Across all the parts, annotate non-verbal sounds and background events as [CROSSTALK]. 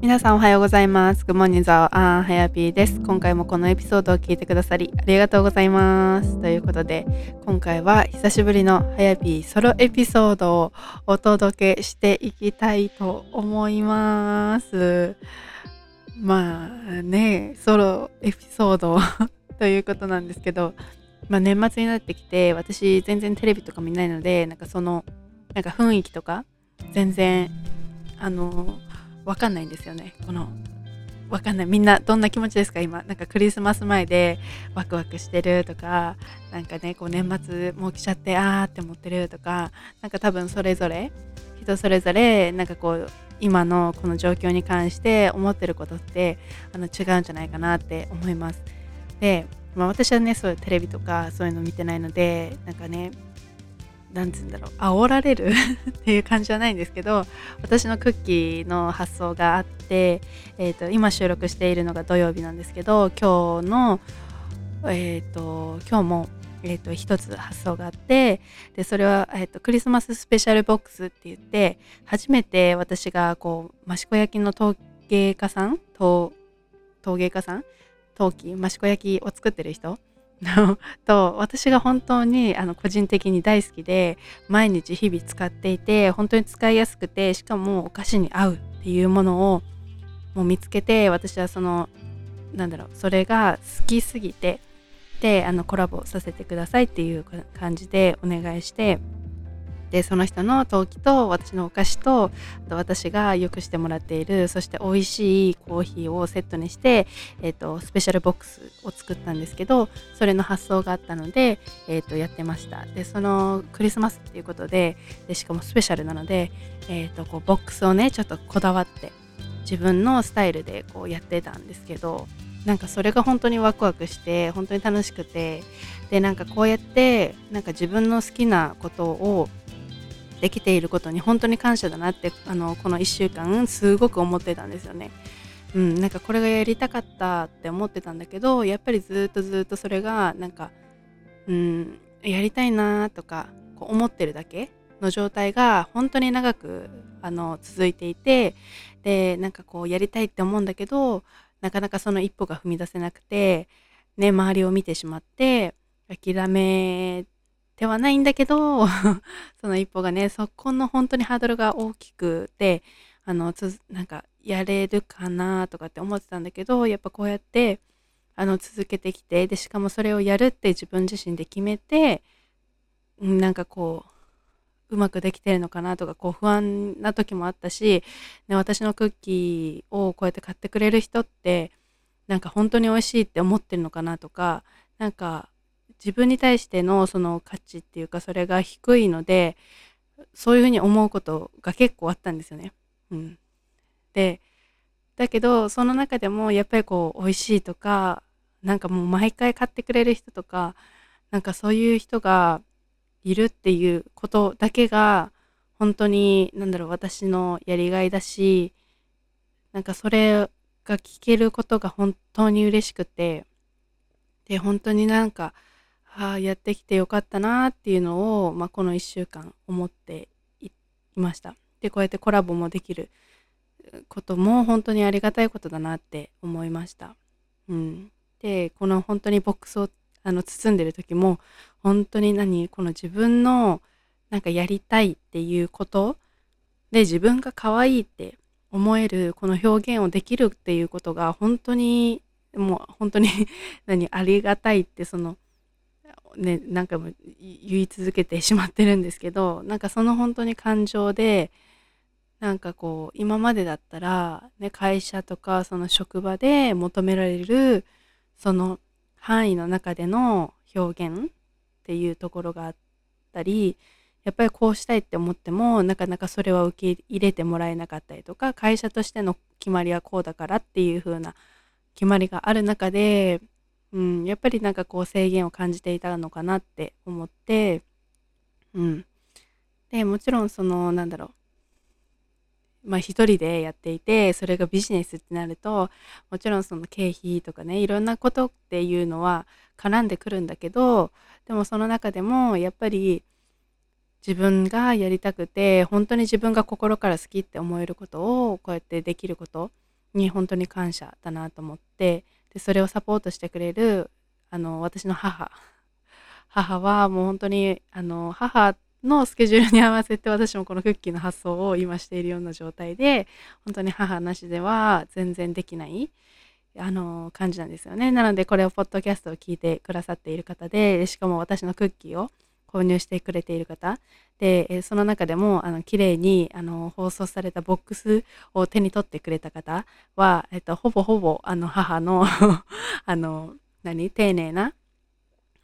皆さんおはようございます。グモニザオアンハヤピーです。今回もこのエピソードを聞いてくださりありがとうございます。ということで、今回は久しぶりのハヤピーソロエピソードをお届けしていきたいと思います。まあね、ソロエピソード [LAUGHS] ということなんですけど、まあ、年末になってきて、私全然テレビとか見ないので、なんかその、なんか雰囲気とか、全然、あの、わかんないんですよね。この、わかんない。みんなどんな気持ちですか？今。なんかクリスマス前でワクワクしてるとか、なんかね、こう年末もう来ちゃってあーって思ってるとか、なんか多分それぞれ、人それぞれ、なんかこう、今のこの状況に関して思ってることってあの違うんじゃないかなって思います。で、まあ、私はねそういうテレビとかそういうの見てないのでなんかねなんつうんだろう。煽られる [LAUGHS] っていう感じはないんですけど私のクッキーの発想があって、えーと、今収録しているのが土曜日なんですけど今日のえっ、ー、と今日もえーと、一つ発想があってでそれは、えーと、クリスマススペシャルボックスって言って初めて私がこう益子焼の陶芸家さん陶芸家さん？陶器益子焼を作ってる人 [LAUGHS] と私が本当にあの個人的に大好きで毎日日々使っていて本当に使いやすくてしかもお菓子に合うっていうものをもう見つけて私はそのなんだろうそれが好きすぎてであのコラボさせてくださいっていう感じでお願いしてでその人の陶器と私のお菓子とあと私がよくしてもらっているそして美味しいコーヒーをセットにして、えーと、スペシャルボックスを作ったんですけどそれの発想があったので、えーと、やってました。でそのクリスマスっていうことででしかもスペシャルなので、えー、とこうボックスをねちょっとこだわって自分のスタイルでこうやってたんですけどなんかそれが本当にワクワクして本当に楽しくてでなんかこうやってなんか自分の好きなことをできていることに本当に感謝だなってあのこの1週間すごく思ってたんですよね。うん、なんかこれがやりたかったって思ってたんだけどやっぱりずっとずっとそれがなんか、うん、やりたいなとかこう思ってるだけの状態が本当に長くあの続いていてでなんかこうやりたいって思うんだけどなかなかその一歩が踏み出せなくて、ね、周りを見てしまって諦めではないんだけど [LAUGHS] その一歩がねそこの本当にハードルが大きくてあのつなんかやれるかなとかって思ってたんだけどやっぱこうやってあの続けてきてでしかもそれをやるって自分自身で決めてなんかこううまくできてるのかなとかこう不安な時もあったし、ね、私のクッキーをこうやって買ってくれる人ってなんか本当に美味しいって思ってるのかなとかなんか自分に対してのその価値っていうかそれが低いのでそういうふうに思うことが結構あったんですよね。うん、でだけどその中でもやっぱりこう美味しいとかなんかもう毎回買ってくれる人とかなんかそういう人がいるっていうことだけが本当に何だろう私のやりがいだしなんかそれが聞けることが本当に嬉しくてで本当になんかああやってきてよかったなっていうのを、まあ、この1週間思っていました。でこうやってコラボもできることも本当にありがたいことだなって思いました、うん、でこの本当にボックスをあの包んでる時も本当に何この自分のなんかやりたいっていうことで自分が可愛いって思えるこの表現をできるっていうことが本当にもう本当に [LAUGHS] 何ありがたいってそのね何回も言い続けてしまってるんですけどなんかその本当に感情でなんかこう今までだったら、ね、会社とかその職場で求められるその範囲の中での表現っていうところがあったりやっぱりこうしたいって思ってもなかなかそれは受け入れてもらえなかったりとか会社としての決まりはこうだからっていう風な決まりがある中でうん、やっぱりなんかこう制限を感じていたのかなって思って、うん。で、もちろんその、なんだろう。まあ一人でやっていて、それがビジネスってなると、もちろんその経費とかね、いろんなことっていうのは絡んでくるんだけど、でもその中でもやっぱり自分がやりたくて、本当に自分が心から好きって思えることをこうやってできることに本当に感謝だなと思ってでそれをサポートしてくれるあの私の母。母はもう本当にあの母のスケジュールに合わせて私もこのクッキーの発送を今しているような状態で本当に母なしでは全然できないあの感じなんですよね。なのでこれをポッドキャストを聞いてくださっている方でしかも私のクッキーを購入してくれている方でその中でもあの綺麗にあに放送されたボックスを手に取ってくれた方は、えっと、ほぼほぼあの母の [LAUGHS] あの何丁寧な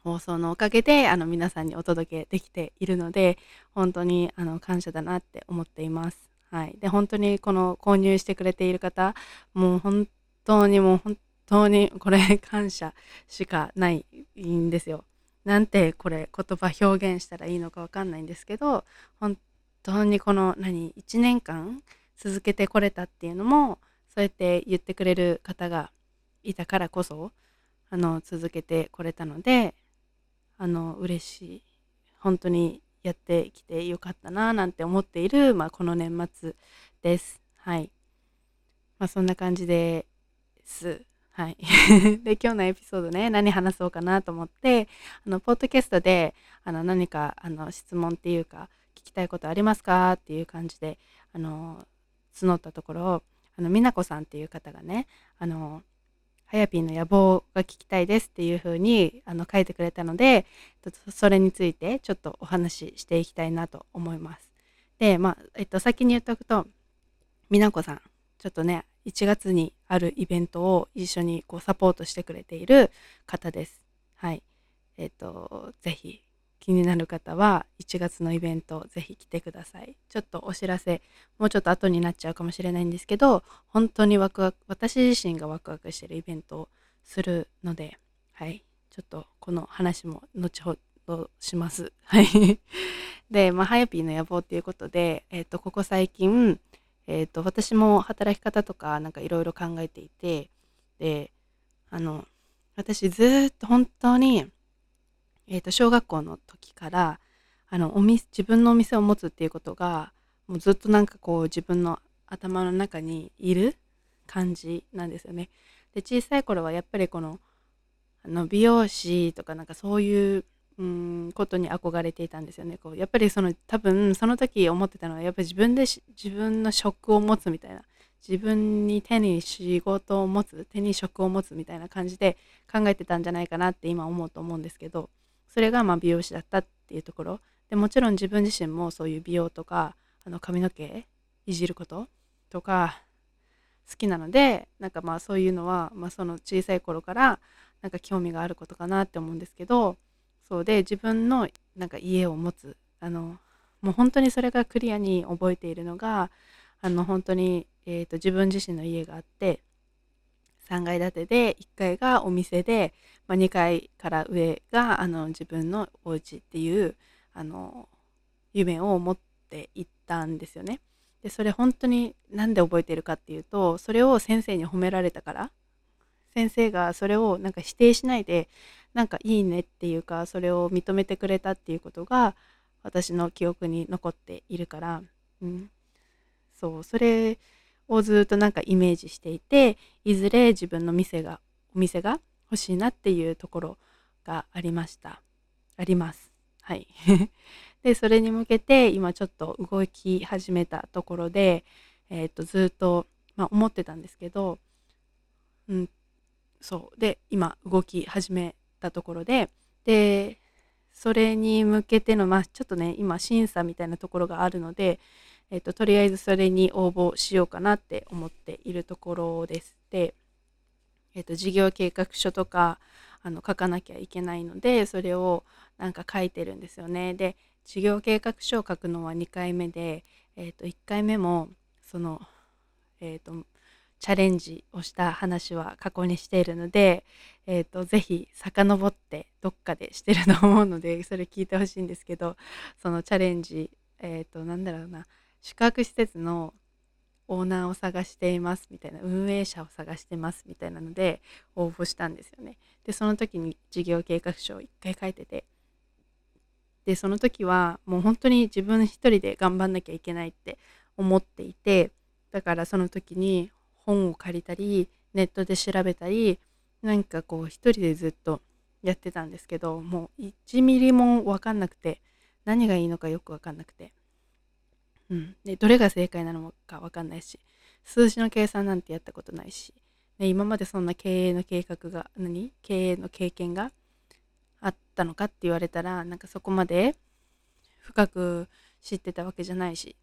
放送のおかげであの皆さんにお届けできているので本当にあの感謝だなって思っています。はい、で本当にこの購入してくれている方もう本当にもう本当にこれ感謝しかないんですよ。なんてこれ言葉表現したらいいのか分かんないんですけど本当にこの何1年間続けてこれたっていうのもそうやって言ってくれる方がいたからこそあの続けてこれたのであの嬉しい本当にやってきてよかったななんて思っている、まあ、この年末です。はい。まあ、そんな感じです。はい。[LAUGHS] で、今日のエピソードね、何話そうかなと思って、あの、ポッドキャストで、あの、何か、あの、質問っていうか、聞きたいことありますかっていう感じで、あの、募ったところ、あの、美奈子さんっていう方がね、あの、はやぴーの野望が聞きたいですっていう風にあの書いてくれたのでそれについてちょっとお話ししていきたいなと思います。でまあ、えっと、先に言っておくと美奈子さんちょっとね1月にあるイベントを一緒にこうサポートしてくれている方です。はい。えっと、ぜひ気になる方は1月のイベントぜひ来てください。ちょっとお知らせもうちょっと後になっちゃうかもしれないんですけど本当にワクワク私自身がワクワクしてるイベントをするのではいちょっとこの話も後ほどします。はい。で、まあ、ハヤピーの野望っていうことで、えっ、ー、と、ここ最近、え、ー、と、私も働き方とかなんかいろいろ考えていて、で、あの、私ずっと本当にえー、と小学校の時からあのおみ自分のお店を持つっていうことがもうずっとなんかこう自分の頭の中にいる感じなんですよね。で小さい頃はやっぱりこのあの美容師とかなんかそういううんことに憧れていたんですよね。こうやっぱりその多分その時思ってたのはやっぱり自分で自分の職を持つみたいな自分に手に仕事を持つ手に職を持つみたいな感じで考えてたんじゃないかなって今思うと思うんですけどそれがま美容師だったっていうところでもちろん自分自身もそういう美容とかあの髪の毛いじることとか好きなのでなんかまあそういうのは、まあ、その小さい頃からなんか興味があることかなって思うんですけどそうで自分のなんか家を持つあのもう本当にそれがクリアに覚えているのがあの本当に、えーと自分自身の家があって3階建てで1階がお店で、まあ、2階から上があの自分のお家っていうあの夢を持っていったんですよね。でそれ本当に何で覚えてるかっていうとそれを先生に褒められたから先生がそれをなんか否定しないでなんかいいねっていうかそれを認めてくれたっていうことが私の記憶に残っているから、うん、そう。それをずっとなんかイメージしていていずれ自分の店がお店が欲しいなっていうところがありました。あります。はい。[LAUGHS] でそれに向けて今ちょっと動き始めたところで、えー、とずっと、まあ、思ってたんですけど、うん、そう。で今動き始めたところででそれに向けての、まあ、ちょっとね今審査みたいなところがあるのでえーと、とりあえずそれに応募しようかなって思っているところです。で、えーと、事業計画書とかあの書かなきゃいけないのでそれをなんか書いてるんですよね。で事業計画書を書くのは2回目で、えーと、1回目もその、えーと、チャレンジをした話は過去にしているので、えーと、とぜひ遡ってどっかでしてると思うので [LAUGHS] それ聞いてほしいんですけどそのチャレンジえっ、ー、となんだろうな宿泊施設のオーナーを探していますみたいな運営者を探してますみたいなので応募したんですよね。でその時に事業計画書を1回書いててでその時はもう本当に自分一人で頑張んなきゃいけないって思っていてだからその時に本を借りたりネットで調べたりなんかこう一人でずっとやってたんですけどもう1ミリも分かんなくて何がいいのかよく分かんなくて、うん、でどれが正解なのか分かんないし数字の計算なんてやったことないし、ね、今までそんな経営の計画が何？経営の経験があったのかって言われたらなんかそこまで深く知ってたわけじゃないし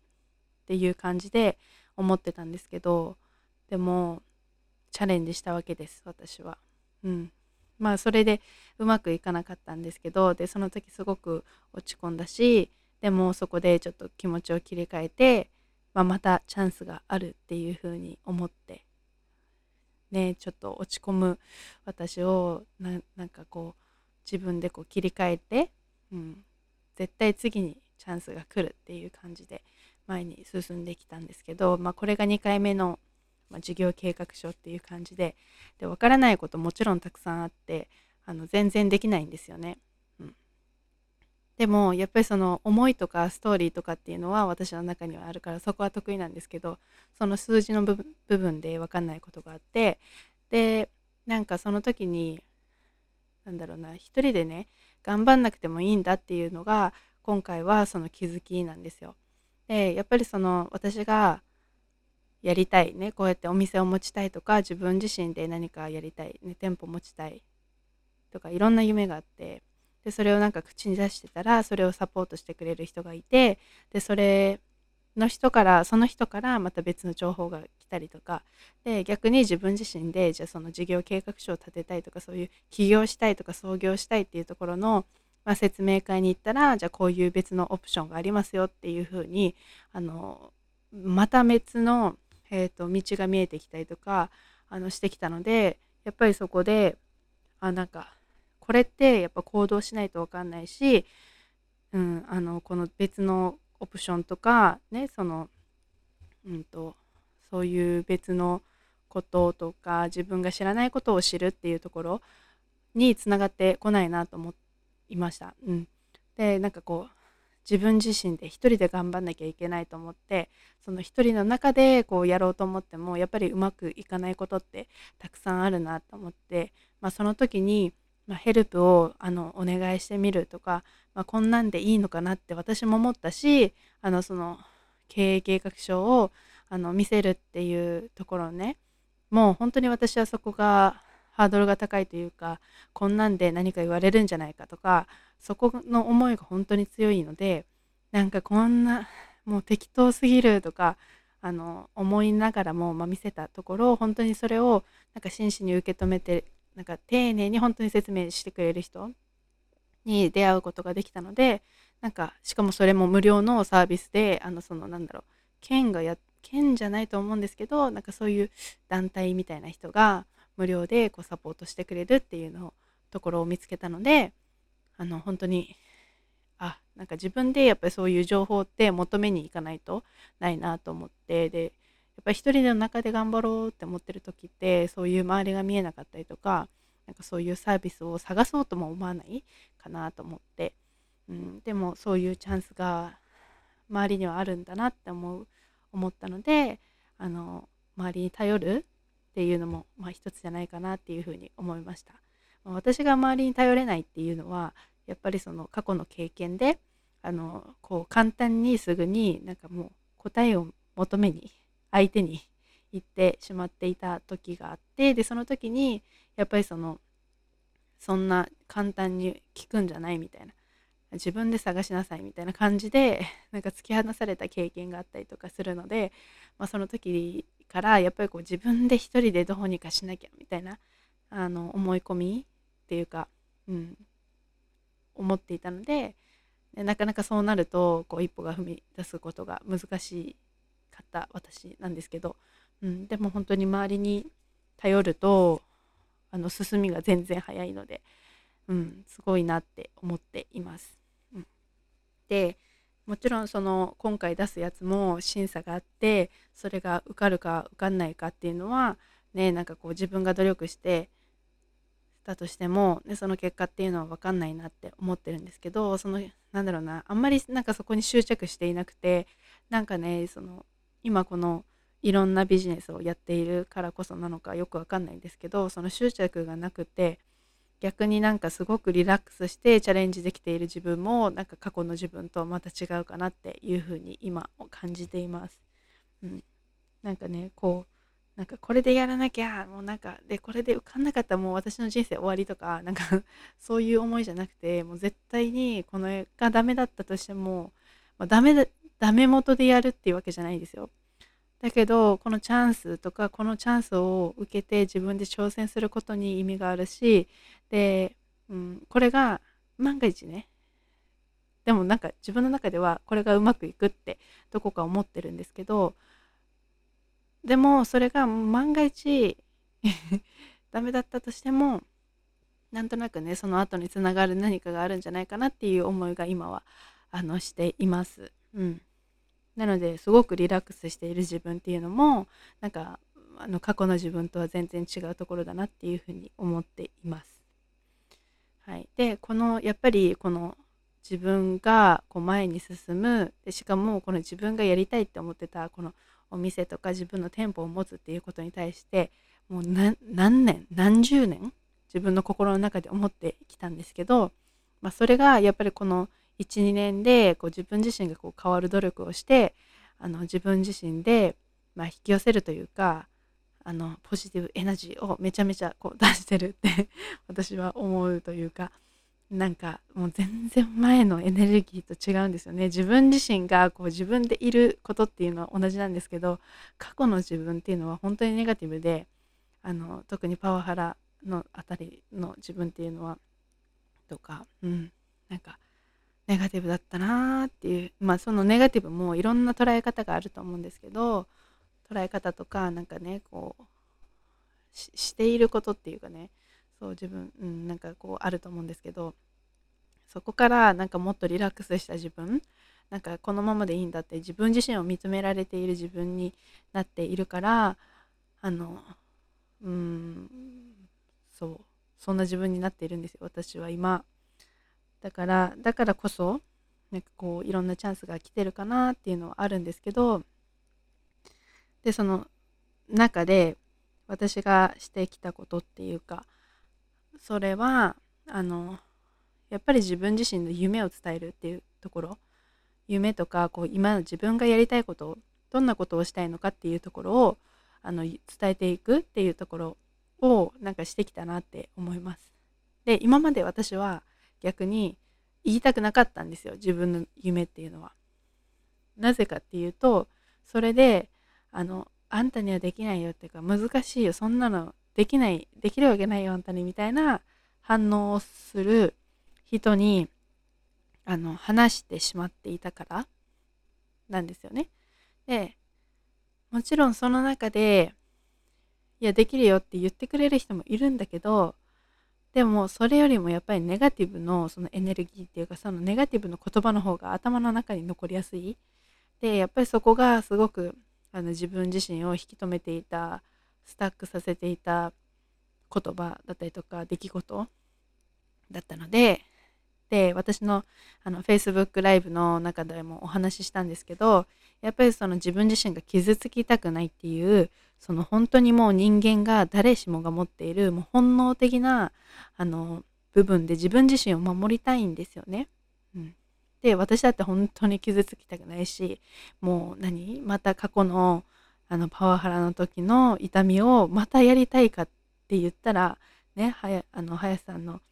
っていう感じで思ってたんですけどでもチャレンジしたわけです私は。うん、まあそれでうまくいかなかったんですけどでその時すごく落ち込んだしでもそこでちょっと気持ちを切り替えて、まあ、またチャンスがあるっていうふうに思ってねちょっと落ち込む私をなんかこう自分でこう切り替えて、うん、絶対次にチャンスが来るっていう感じで前に進んできたんですけど、まあ、これが2回目のまあ、授業計画書っていう感じでで分からないこともちろんたくさんあってあの全然できないんですよね。うん、でもやっぱりその思いとかストーリーとかっていうのは私の中にはあるからそこは得意なんですけどその数字の部分で分かんないことがあってでなんかその時になんだろうな一人でね頑張んなくてもいいんだっていうのが今回はその気づきなんですよ。でやっぱりその私がやりたいね。こうやってお店を持ちたいとか自分自身で何かやりたい、ね、店舗持ちたい。とかいろんな夢があって。でそれをなんか口に出してたらそれをサポートしてくれる人がいて。でそれの人からその人からまた別の情報が来たりとか。で逆に自分自身でじゃあその事業計画書を立てたいとかそういう起業したいとか創業したいっていうところの、まあ、説明会に行ったらじゃあこういう別のオプションがありますよっていうふうにあのまた別のえーと、道が見えてきたりとかあのしてきたのでやっぱりそこであなんかこれってやっぱ行動しないと分かんないし、うん、あのこの別のオプションとかねその、うんと、そういう別のこととか自分が知らないことを知るっていうところにつながってこないなと思いました。うん、でなんかこう自分自身で一人で頑張んなきゃいけないと思ってその一人の中でこうやろうと思ってもやっぱりうまくいかないことってたくさんあるなと思って、まあ、その時に、まあ、ヘルプをあのお願いしてみるとか、まあ、こんなんでいいのかなって私も思ったしあのその経営計画書をあの見せるっていうところねもう本当に私はそこがハードルが高いというかこんなんで何か言われるんじゃないかとかそこの思いが本当に強いのでなんかこんなもう適当すぎるとかあの思いながらも、まあ、見せたところ本当にそれをなんか真摯に受け止めてなんか丁寧に本当に説明してくれる人に出会うことができたのでなんかしかもそれも無料のサービスであのそのなんだろう県がや県じゃないと思うんですけどなんかそういう団体みたいな人が無料でこうサポートしてくれるっていうのところを見つけたのであの本当にあなんか自分でやっぱりそういう情報って求めに行かないとないなと思ってでやっぱり一人の中で頑張ろうって思ってる時ってそういう周りが見えなかったりとかなんかそういうサービスを探そうとも思わないかなと思って、うん、でもそういうチャンスが周りにはあるんだなって思う思ったのであの周りに頼るっていうのも、まあ、一つじゃないかなっていうふうに思いました。まあ、私が周りに頼れないっていうのはやっぱりその過去の経験であのこう簡単にすぐになんかもう答えを求めに相手に行ってしまっていた時があってでその時にやっぱりそのそんな簡単に聞くんじゃないみたいな自分で探しなさいみたいな感じでなんか突き放された経験があったりとかするので、まあ、その時からやっぱりこう自分で一人でどうにかしなきゃみたいなあの思い込みっていうか、うん、思っていたのでなかなかそうなるとこう一歩が踏み出すことが難しかった私なんですけど、うん、でも本当に周りに頼るとあの進みが全然早いので、うん、すごいなって思っています。うん、でもちろんその今回出すやつも審査があってそれが受かるか受かんないかっていうのはねなんかこう自分が努力してたとしても、ね、その結果っていうのは分かんないなって思ってるんですけどそのなんだろうなあんまりなんかそこに執着していなくてなんかねその今このいろんなビジネスをやっているからこそなのかよくわかんないんですけどその執着がなくて逆になんかすごくリラックスしてチャレンジできている自分もなんか過去の自分とまた違うかなっていうふうに今感じています。うん、なんかねこうなんかこれでやらなきゃもうなんかでこれで受かんなかったらもう私の人生終わりとかなんか [LAUGHS] そういう思いじゃなくてもう絶対にこの絵がダメだったとしても、まあ、ダメだダメ元でやるっていうわけじゃないですよ。だけどこのチャンスとかこのチャンスを受けて自分で挑戦することに意味があるしで、うん、これが万が一ねでもなんか自分の中ではこれがうまくいくってどこか思ってるんですけどでもそれが万が一 [LAUGHS] ダメだったとしてもなんとなくねその後につながる何かがあるんじゃないかなっていう思いが今はあのしています。うんなのですごくリラックスしている自分っていうのもなんかあの過去の自分とは全然違うところだなっていうふうに思っています。はい、でこのやっぱりこの自分がこう前に進むでしかもこの自分がやりたいって思ってたこのお店とか自分の店舗を持つっていうことに対してもう何年何十年自分の心の中で思ってきたんですけど、まあ、それがやっぱりこの12年でこう自分自身がこう変わる努力をしてあの自分自身で、まあ、引き寄せるというかあのポジティブエナジーをめちゃめちゃこう出してるって [LAUGHS] 私は思うというかなんかもう全然前のエネルギーと違うんですよね。自分自身がこう自分でいることっていうのは同じなんですけど過去の自分っていうのは本当にネガティブであの特にパワハラのあたりの自分っていうのはとかうんなんかネガティブだったなーっていうまあそのネガティブもいろんな捉え方があると思うんですけど捉え方とかなんかねこうしていることっていうかねそう自分、うん、なんかこうあると思うんですけどそこからなんかもっとリラックスした自分なんかこのままでいいんだって自分自身を認められている自分になっているからあのうんそうそんな自分になっているんですよ私は今。だからだからこそなんかこういろんなチャンスが来てるかなっていうのはあるんですけどでその中で私がしてきたことっていうかそれはあのやっぱり自分自身の夢を伝えるっていうところ夢とかこう今の自分がやりたいことどんなことをしたいのかっていうところをあの伝えていくっていうところをなんかしてきたなって思います。で今まで私は逆に言いたくなかったんですよ自分の夢っていうのは。なぜかっていうとそれであのあんたにはできないよっていうか難しいよそんなのできないできるわけないよあんたにみたいな反応をする人にあの話してしまっていたからなんですよね。でもちろんその中でいやできるよって言ってくれる人もいるんだけどでもそれよりもやっぱりネガティブのそのエネルギーっていうかそのネガティブの言葉の方が頭の中に残りやすい。でやっぱりそこがすごくあの自分自身を引き止めていたスタックさせていた言葉だったりとか出来事だったのでで私のあの Facebook ライブの中でもお話ししたんですけどやっぱりその自分自身が傷つきたくないっていうその本当にもう人間が誰しもが持っているもう本能的なあの部分で自分自身を守りたいんですよね。うん、で私だって本当に傷つきたくないしもう何？また過去のあのパワハラの時の痛みをまたやりたいかって言ったらねはやあの林さんの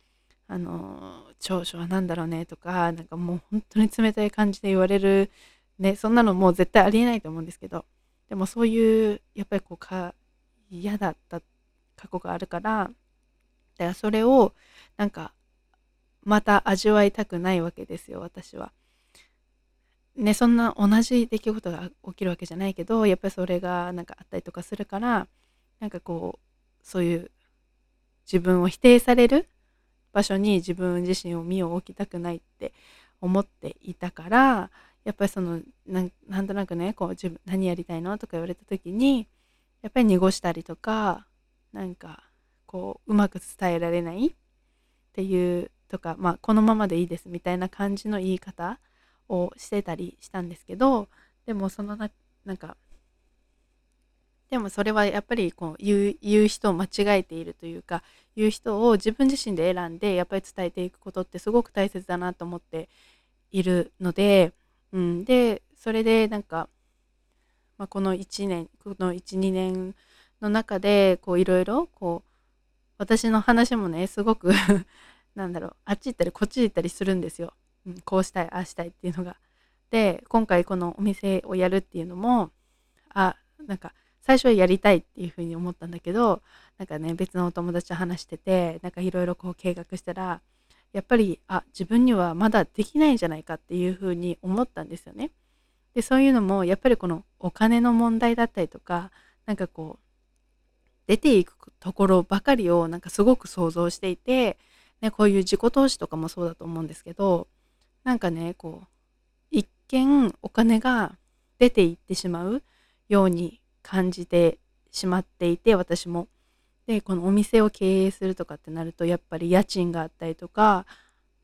あの長所は何だろうねとかなんかもう本当に冷たい感じで言われるねそんなのもう絶対ありえないと思うんですけどでもそういうやっぱりこうか嫌だった過去があるからだからそれをなんかまた味わいたくないわけですよ私は。ねそんな同じ出来事が起きるわけじゃないけどやっぱりそれがなんかあったりとかするからなんかこうそういう自分を否定される場所に自分自身を身を置きたくないって思っていたからやっぱりそのなんとなくねこう自分何やりたいのとか言われた時にやっぱり濁したりとかなんかこううまく伝えられないっていうとかまあこのままでいいですみたいな感じの言い方をしてたりしたんですけどでもそのななんかでもそれはやっぱりこう言う言う人を間違えているというか言う人を自分自身で選んでやっぱり伝えていくことってすごく大切だなと思っているので、うん、でそれでなんか、まあ、この1年この12年の中でこういろいろこう私の話もねすごく [LAUGHS] なんだろうあっち行ったりこっち行ったりするんですよ、うん、こうしたいああしたいっていうのが。で今回このお店をやるっていうのもあなんか最初はやりたいっていうふうに思ったんだけどなんかね別のお友達と話しててなんかいろいろこう計画したらやっぱりあ自分にはまだできないんじゃないかっていうふうに思ったんですよね。でそういうのもやっぱりこのお金の問題だったりとかなんかこう出ていくところばかりをなんかすごく想像していて、ね、こういう自己投資とかもそうだと思うんですけどなんかねこう一見お金が出ていってしまうように感じてしまっていて私も。でこのお店を経営するとかってなるとやっぱり家賃があったりとか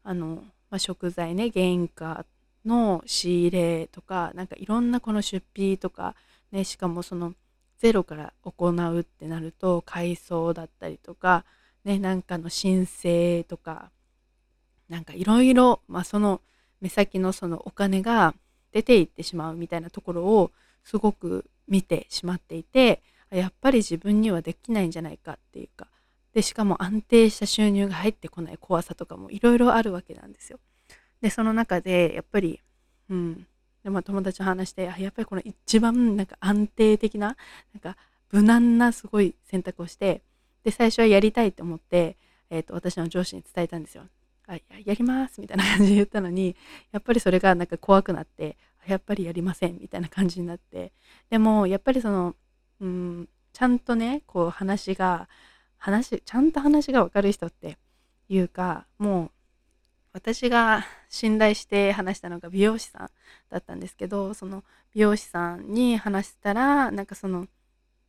あの、まあ、食材ね原価の仕入れとかなんかいろんなこの出費とか、ね、しかもそのゼロから行うってなると改装だったりとか、ね、なんかの申請とかなんかいろいろまあその目先のそのお金が出ていってしまうみたいなところをすごく見てしまっていてやっぱり自分にはできないんじゃないかっていうかでしかも安定した収入が入ってこない怖さとかもいろいろあるわけなんですよ。でその中でやっぱり、うん、で、まあ、友達と話してやっぱりこの一番なんか安定的ななんか無難なすごい選択をしてで最初はやりたいと思って、えーと、私の上司に伝えたんですよ。あややりますみたいな感じで言ったのにやっぱりそれがなんか怖くなってやっぱりやりませんみたいな感じになってでもやっぱりそのうん。ちゃんとねこう話が話ちゃんと話が分かる人っていうかもう私が信頼して話したのが美容師さんだったんですけどその美容師さんに話したらなんかその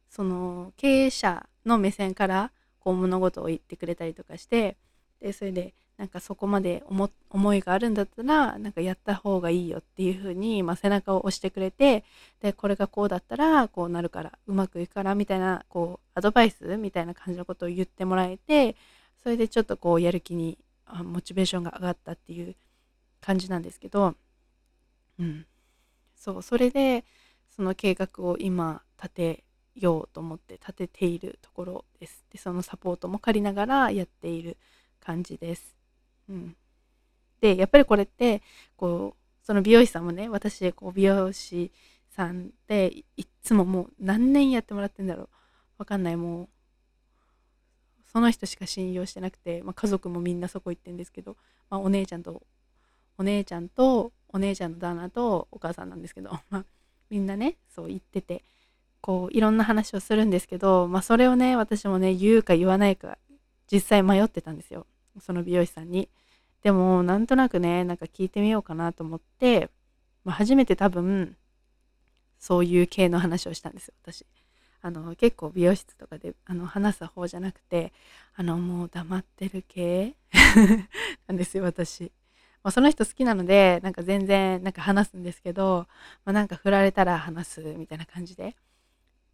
その経営者の目線からこう物事を言ってくれたりとかしてでそれでなんかそこまで思いがあるんだったらなんかやった方がいいよっていう風にまに、あ、背中を押してくれてでこれがこうだったらこうなるからうまくいくからみたいなこうアドバイスみたいな感じのことを言ってもらえてそれでちょっとこうやる気にモチベーションが上がったっていう感じなんですけど、うん、そうそれでその計画を今立てようと思って立てているところです。でそのサポートも借りながらやっている感じです。うん、でやっぱりこれってこうその美容師さんもね私こう美容師さんでいっつももう何年やってもらってんだろう。わかんない。もうその人しか信用してなくて、まあ、家族もみんなそこ行ってんですけど、まあ、お姉ちゃんとお姉ちゃんとお姉ちゃんの旦那とお母さんなんですけど、[LAUGHS] まあ、みんなねそう言っててこういろんな話をするんですけど、まあ、それをね私もね言うか言わないか実際迷ってたんですよ。その美容師さんに。でもなんとなくねなんか聞いてみようかなと思って、まあ、初めて多分そういう系の話をしたんですよ私。あの結構美容室とかであの話す方じゃなくてあのもう黙ってる系？[LAUGHS] なんですよ私。まあ、その人好きなのでなんか全然なんか話すんですけど、まあ、なんか振られたら話すみたいな感じで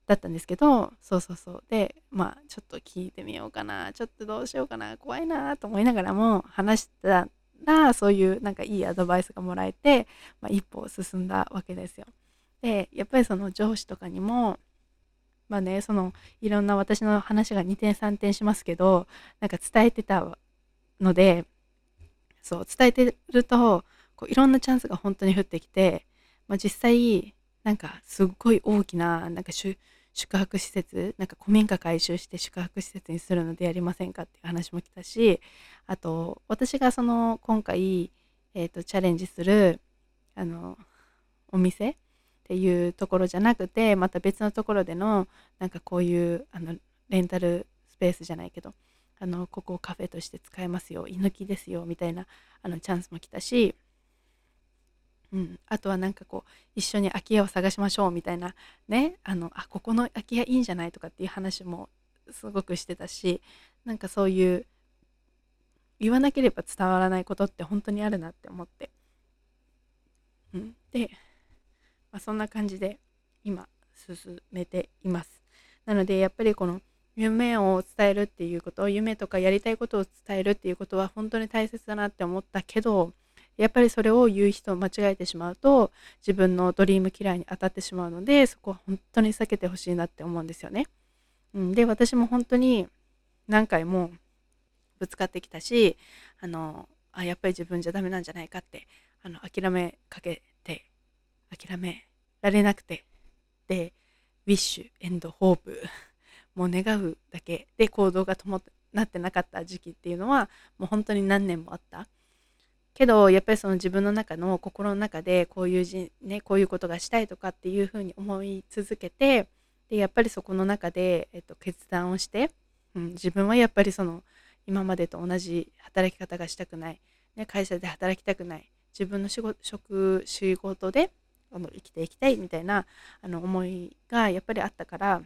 だったんですけどそうそうそう。でまあちょっと聞いてみようかな。ちょっとどうしようかな。怖いなと思いながらも話したらそういうなんかいいアドバイスがもらえて、まあ、一歩進んだわけですよ。でやっぱりその上司とかにもまあねそのいろんな私の話が2点3点しますけどなんか伝えてたのでそう伝えてるとこういろんなチャンスが本当に降ってきて、まあ、実際なんかすっごい大きななんか宿泊施設なんか古民家改修して宿泊施設にするのでやりませんかっていう話も来たしあと私がその今回、えーとチャレンジするあのお店っていうところじゃなくてまた別のところでのなんかこういうあのレンタルスペースじゃないけどあのここをカフェとして使えますよ居抜きですよみたいなあのチャンスも来たし、うん、あとはなんかこう一緒に空き家を探しましょうみたいなね。あのあここの空き家いいんじゃないとかっていう話もすごくしてたしなんかそういう言わなければ伝わらないことって本当にあるなって思って、うん、でまあ、そんな感じで今進めています。なのでやっぱりこの夢を伝えるっていうこと夢とかやりたいことを伝えるっていうことは本当に大切だなって思ったけどやっぱりそれを言う人を間違えてしまうと自分のドリームキラーに当たってしまうのでそこは本当に避けてほしいなって思うんですよね。うん、で私も本当に何回もぶつかってきたしあのあやっぱり自分じゃダメなんじゃないかってあの諦めかけて諦められなくてでウィッシュエンドホープもう願うだけで行動が伴ってなかった時期っていうのはもう本当に何年もあったけどやっぱりその自分の中の心の中でこういうじ、ね、こういうことがしたいとかっていうふうに思い続けてでやっぱりそこの中で、えっと、決断をして、うん、自分はやっぱりその今までと同じ働き方がしたくない、ね、会社で働きたくない自分の仕事職仕事であの生きていきたいみたいなあの思いがやっぱりあったから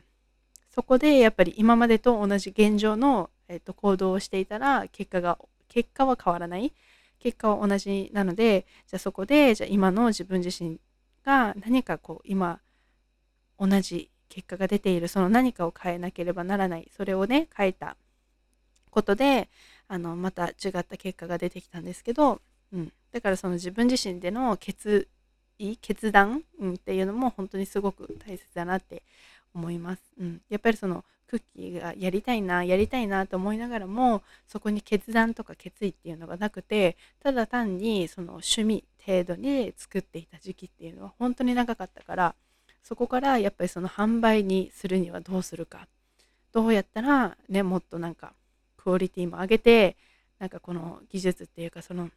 そこでやっぱり今までと同じ現状の、えっと、行動をしていたら結果が結果は変わらない。結果は同じなのでじゃあそこでじゃあ今の自分自身が何かこう今同じ結果が出ているその何かを変えなければならないそれをね変えたことであのまた違った結果が出てきたんですけど、うん、だからその自分自身での決意決断、うん、っていうのも本当にすごく大切だなって思います。うん、やっぱりそのクッキーがやりたいなやりたいなと思いながらもそこに決断とか決意っていうのがなくてただ単にその趣味程度に作っていた時期っていうのは本当に長かったからそこからやっぱりその販売にするにはどうするか。どうやったらねもっとなんかクオリティも上げてなんかこの技術っていうかその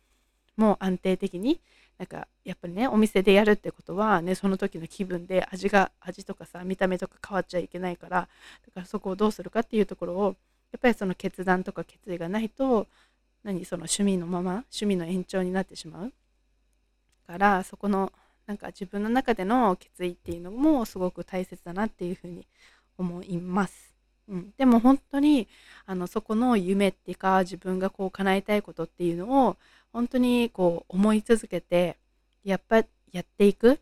もう安定的になんかやっぱりねお店でやるってことはねその時の気分で味が味とかさ見た目とか変わっちゃいけないからだからそこをどうするかっていうところをやっぱりその決断とか決意がないと何その趣味のまま趣味の延長になってしまうからそこのなんか自分の中での決意っていうのもすごく大切だなっていうふうに思います。うん、でも本当にあのそこの夢っていうか自分がこう叶えたいことっていうのを本当にこう思い続けてやっぱやっていく。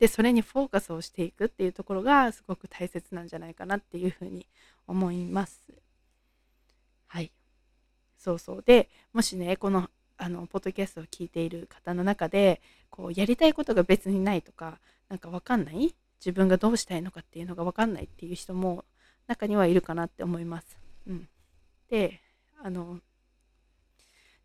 でそれにフォーカスをしていくっていうところがすごく大切なんじゃないかなっていうふうに思います。はい。そうそう。でもしねこのあのポッドキャストを聞いている方の中でこうやりたいことが別にないとかなんか分かんない？自分がどうしたいのかっていうのが分かんないっていう人も中にはいるかなって思います。うん、であの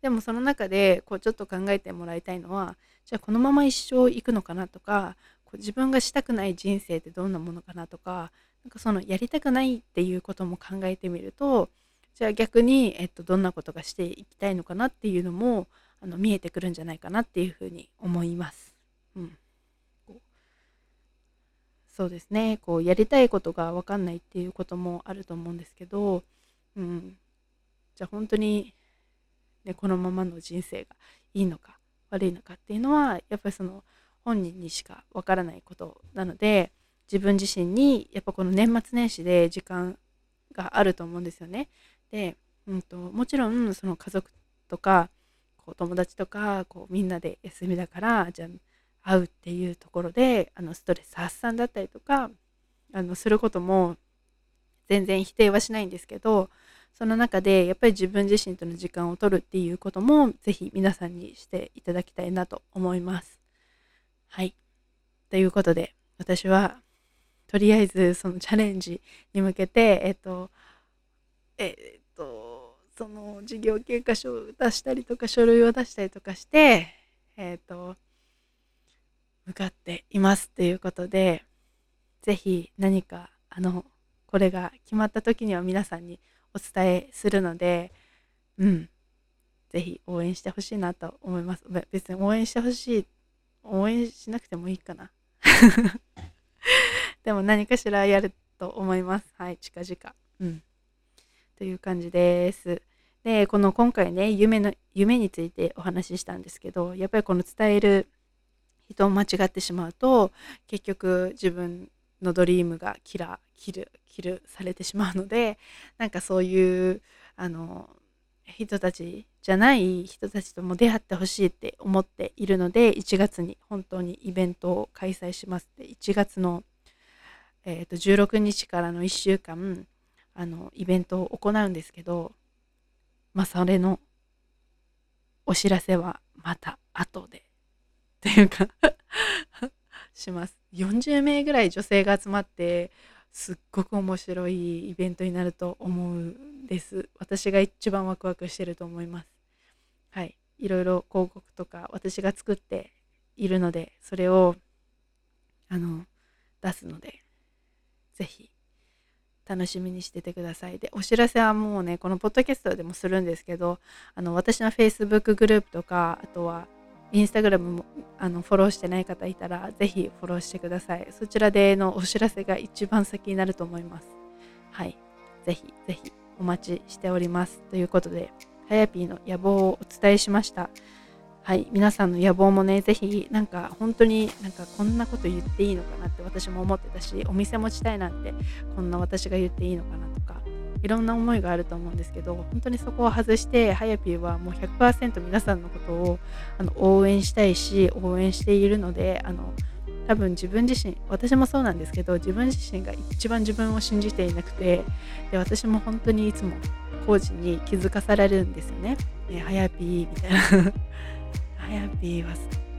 でもその中でこうちょっと考えてもらいたいのはじゃあこのまま一生行くのかなとかこう自分がしたくない人生ってどんなものかなとかなんかそのやりたくないっていうことも考えてみるとじゃあ逆に、えっと、どんなことがしていきたいのかなっていうのもあの見えてくるんじゃないかなっていうふうに思います。うん、そうですねこうやりたいことが分かんないっていうこともあると思うんですけど、うん、じゃあ本当にね、このままの人生がいいのか悪いのかっていうのはやっぱりその本人にしかわからないことなので自分自身にやっぱこの年末年始で時間があると思うんですよね。で、うんと、もちろんその家族とかこう友達とかこうみんなで休みだからじゃあ会うっていうところであのストレス発散だったりとかあのすることも全然否定はしないんですけどその中でやっぱり自分自身との時間を取るっていうこともぜひ皆さんにしていただきたいなと思います。はい。ということで私はとりあえずそのチャレンジに向けてえっとえっとその事業経過書を出したりとか書類を出したりとかしてえっと向かっていますということでぜひ何かあのこれが決まった時には皆さんにお伝えするので、うん、ぜひ応援してほしいなと思います。別に応援してほしい、応援しなくてもいいかな。[LAUGHS] でも何かしらやると思います。はい、近々。うん。という感じです。で、この今回ね、夢の、夢についてお話ししたんですけど、やっぱりこの伝える人を間違ってしまうと、結局自分のドリームがキラ、キル、キルされてしまうのでなんかそういうあの人たちじゃない人たちとも出会ってほしいって思っているので1月に本当にイベントを開催しますって1月のえー、と16日からの1週間あのイベントを行うんですけどまあそれのお知らせはまた後でっていうか [LAUGHS] します。40名ぐらい女性が集まってすっごく面白いイベントになると思うんです。私が一番ワクワクしてると思います。はい。いろいろ広告とか私が作っているのでそれをあの出すのでぜひ楽しみにしててください。で、お知らせはもうね、このポッドキャストでもするんですけど、あの私の Facebook グループとか、あとはインスタグラムもあのフォローしてない方いたら、ぜひフォローしてください。そちらでのお知らせが一番先になると思います。はい。ぜひぜひお待ちしております。ということで、はやぴーの野望をお伝えしました。はい、皆さんの野望もね、ぜひ、なんか本当になんかこんなこと言っていいのかなって私も思ってたし、お店持ちたいなんて、こんな私が言っていいのかなとか、いろんな思いがあると思うんですけど、本当にそこを外して、はやぴーはもう100%皆さんのことをあの応援したいし、応援しているので、あの多分自分自身私もそうなんですけど自分自身が一番自分を信じていなくてで私も本当にいつもコーチに気づかされるんですよね。ねはやぴーみたいなはやぴーは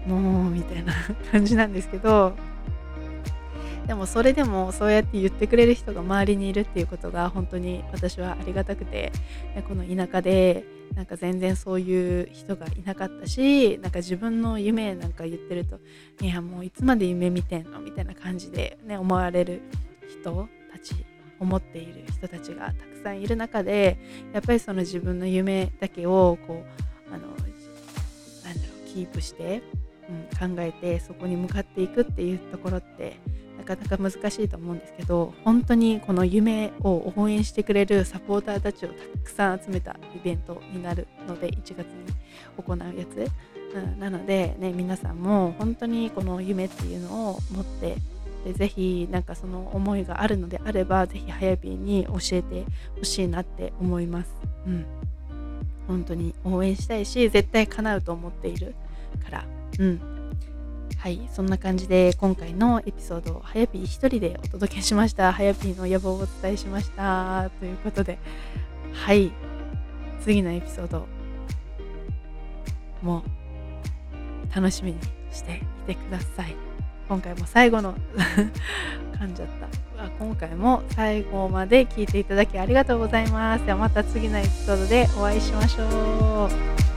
もうみたいな感じなんですけどでもそれでもそうやって言ってくれる人が周りにいるっていうことが本当に私はありがたくてこの田舎でなんか全然そういう人がいなかったしなんか自分の夢なんか言ってるといやもういつまで夢見てんのみたいな感じでね思われる人たち思っている人たちがたくさんいる中でやっぱりその自分の夢だけをこうあのなんだろうキープして、考えてそこに向かっていくっていうところってなかなか難しいと思うんですけど本当にこの夢を応援してくれるサポーターたちをたくさん集めたイベントになるので1月に行うやつ、うん、なので、ね、皆さんも本当にこの夢っていうのを持ってでぜひなんかその思いがあるのであればぜひ早火に教えてほしいなって思います。うん本当に応援したいし絶対叶うと思っているからうん。はいそんな感じで今回のエピソードをはやぴー一人でお届けしました。はやぴーの野望をお伝えしました。ということではい。次のエピソードも楽しみにしていてください。今回も最後の [LAUGHS] 噛んじゃった。今回も最後まで聞いていただきありがとうございます。ではまた次のエピソードでお会いしましょう。